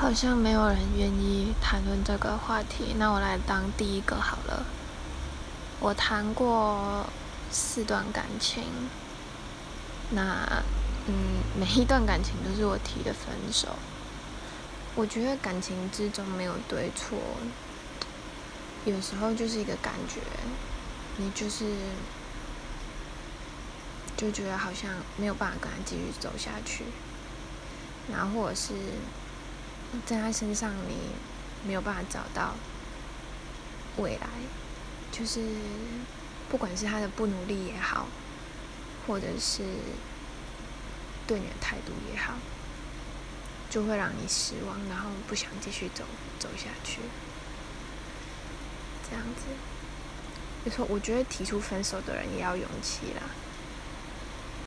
好像没有人愿意谈论这个话题，那我来当第一个好了。我谈过四段感情，那嗯，每一段感情都是我提的分手。我觉得感情之中没有对错，有时候就是一个感觉，你就是就觉得好像没有办法跟他继续走下去，然后或者是。在他身上，你没有办法找到未来，就是不管是他的不努力也好，或者是对你的态度也好，就会让你失望，然后不想继续走走下去。这样子，就说我觉得提出分手的人也要勇气啦。